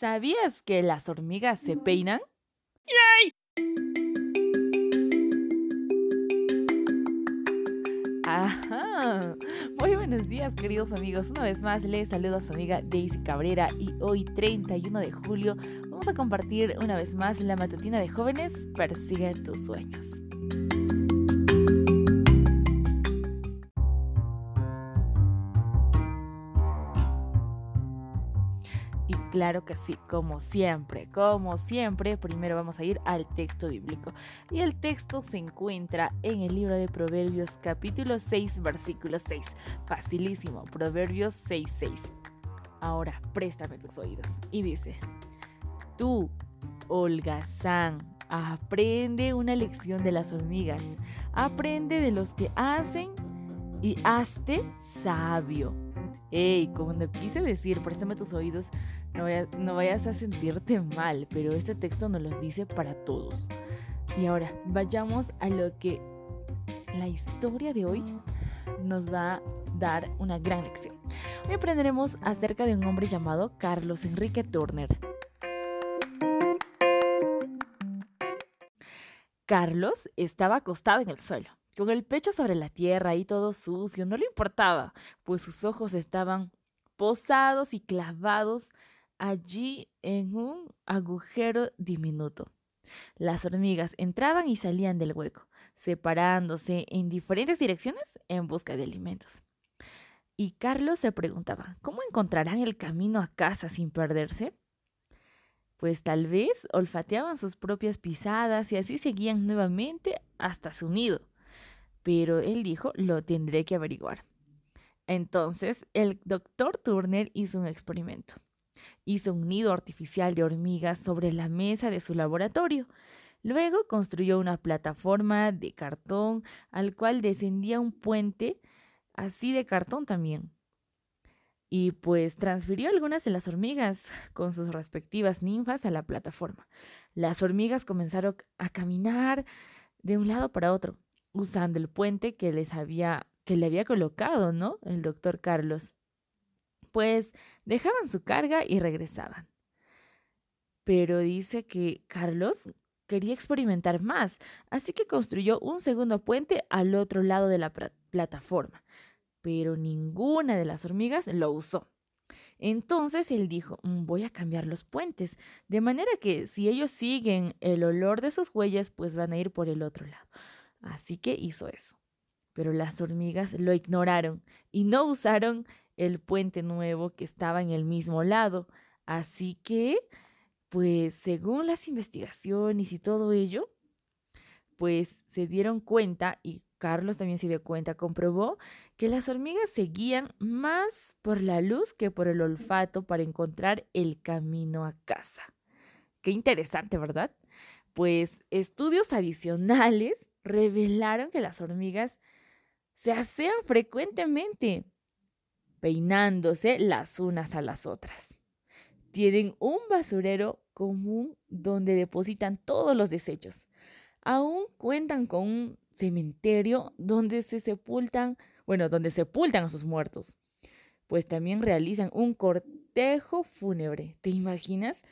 ¿Sabías que las hormigas se peinan? Ajá. Muy buenos días, queridos amigos. Una vez más les saludo a su amiga Daisy Cabrera y hoy 31 de julio vamos a compartir una vez más la matutina de jóvenes Persigue tus sueños. Claro que sí, como siempre, como siempre, primero vamos a ir al texto bíblico. Y el texto se encuentra en el libro de Proverbios capítulo 6, versículo 6. Facilísimo, Proverbios 6, 6. Ahora, préstame tus oídos. Y dice, tú, holgazán, aprende una lección de las hormigas. Aprende de los que hacen y hazte sabio. Ey, no quise decir, préstame tus oídos, no, vayas a sentirte mal, pero este texto nos los dice para todos. Y ahora, vayamos a lo que la historia de hoy nos va a dar una gran lección. Hoy aprenderemos acerca de un hombre llamado Carlos Enrique Turner. Carlos estaba acostado en el suelo, con el pecho sobre la tierra y todo sucio, no le importaba, pues sus ojos estaban posados y clavados allí en un agujero diminuto. Las hormigas entraban y salían del hueco, separándose en diferentes direcciones en busca de alimentos. Y Carlos se preguntaba, ¿cómo encontrarán el camino a casa sin perderse? Pues tal vez olfateaban sus propias pisadas y así seguían nuevamente hasta su nido. Pero él dijo, lo tendré que averiguar. Entonces el doctor Turner hizo un experimento hizo un nido artificial de hormigas sobre la mesa de su laboratorio. Luego construyó una plataforma de cartón al cual descendía un puente así de cartón también. Y pues transfirió algunas de las hormigas con sus respectivas ninfas a la plataforma. Las hormigas comenzaron a caminar de un lado para otro, usando el puente que les había que le había colocado, ¿no? El doctor Carlos pues dejaban su carga y regresaban. Pero dice que Carlos quería experimentar más, así que construyó un segundo puente al otro lado de la plataforma, pero ninguna de las hormigas lo usó. Entonces él dijo, mm, voy a cambiar los puentes, de manera que si ellos siguen el olor de sus huellas, pues van a ir por el otro lado. Así que hizo eso. Pero las hormigas lo ignoraron y no usaron el puente nuevo que estaba en el mismo lado. Así que, pues según las investigaciones y todo ello, pues se dieron cuenta y Carlos también se dio cuenta, comprobó que las hormigas seguían más por la luz que por el olfato para encontrar el camino a casa. Qué interesante, ¿verdad? Pues estudios adicionales revelaron que las hormigas se asean frecuentemente peinándose las unas a las otras. Tienen un basurero común donde depositan todos los desechos. Aún cuentan con un cementerio donde se sepultan, bueno, donde sepultan a sus muertos. Pues también realizan un cortejo fúnebre. ¿Te imaginas?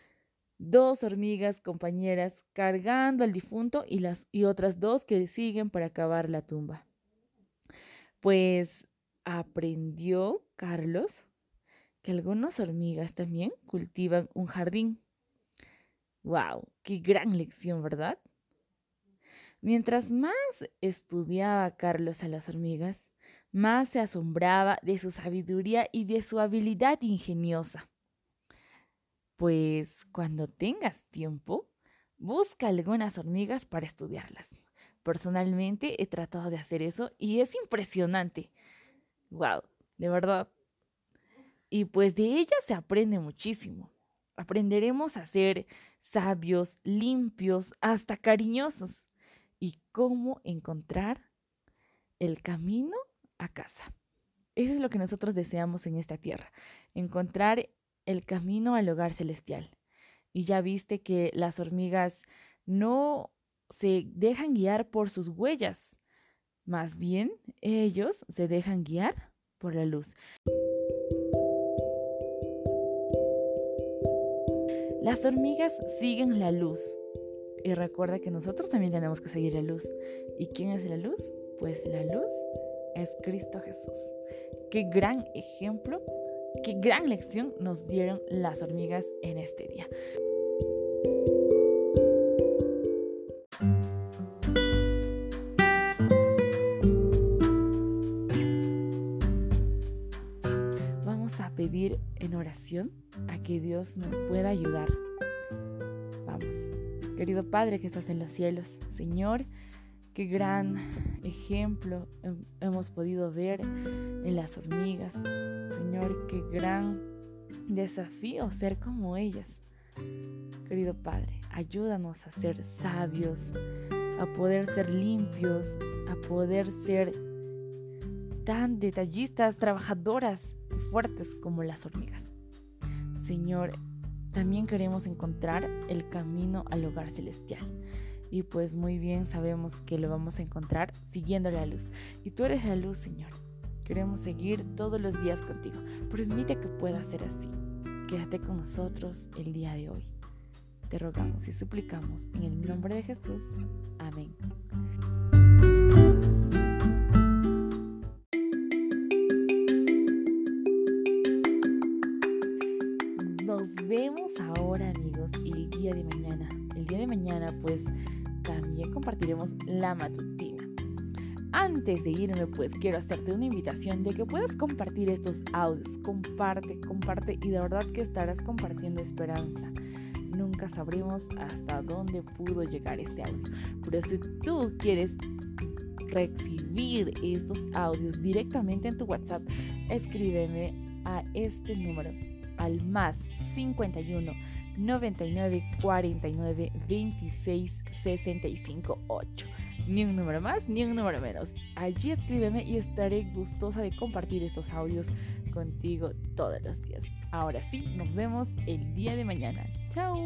Dos hormigas compañeras cargando al difunto y las y otras dos que siguen para acabar la tumba. Pues aprendió Carlos que algunas hormigas también cultivan un jardín. ¡Wow! ¡Qué gran lección, ¿verdad? Mientras más estudiaba Carlos a las hormigas, más se asombraba de su sabiduría y de su habilidad ingeniosa. Pues cuando tengas tiempo, busca algunas hormigas para estudiarlas. Personalmente he tratado de hacer eso y es impresionante wow, de verdad. Y pues de ella se aprende muchísimo. Aprenderemos a ser sabios, limpios, hasta cariñosos. Y cómo encontrar el camino a casa. Eso es lo que nosotros deseamos en esta tierra, encontrar el camino al hogar celestial. Y ya viste que las hormigas no se dejan guiar por sus huellas, más bien, ellos se dejan guiar por la luz. Las hormigas siguen la luz. Y recuerda que nosotros también tenemos que seguir la luz. ¿Y quién es la luz? Pues la luz es Cristo Jesús. Qué gran ejemplo, qué gran lección nos dieron las hormigas en este día. En oración a que Dios nos pueda ayudar. Vamos, querido Padre que estás en los cielos, Señor, Qué gran ejemplo hemos podido ver en las hormigas. Señor, qué gran desafío ser como ellas. Querido Padre, ayúdanos a ser sabios, a poder ser limpios, a poder ser tan detallistas, trabajadoras fuertes como las hormigas. Señor, también queremos encontrar el camino al hogar celestial y pues muy bien sabemos que lo vamos a encontrar siguiendo la luz. Y tú eres la luz, Señor. Queremos seguir todos los días contigo. Permite que pueda ser así. Quédate con nosotros el día de hoy. Te rogamos y suplicamos en el nombre de Jesús. Amén. Vemos ahora amigos el día de mañana. El día de mañana pues también compartiremos la matutina. Antes de irme, pues quiero hacerte una invitación de que puedas compartir estos audios. Comparte, comparte y de verdad que estarás compartiendo esperanza. Nunca sabremos hasta dónde pudo llegar este audio. Pero si tú quieres recibir estos audios directamente en tu WhatsApp, escríbeme a este número al más 51 99 49 26 65 8. Ni un número más, ni un número menos. Allí escríbeme y estaré gustosa de compartir estos audios contigo todos los días. Ahora sí, nos vemos el día de mañana. Chao.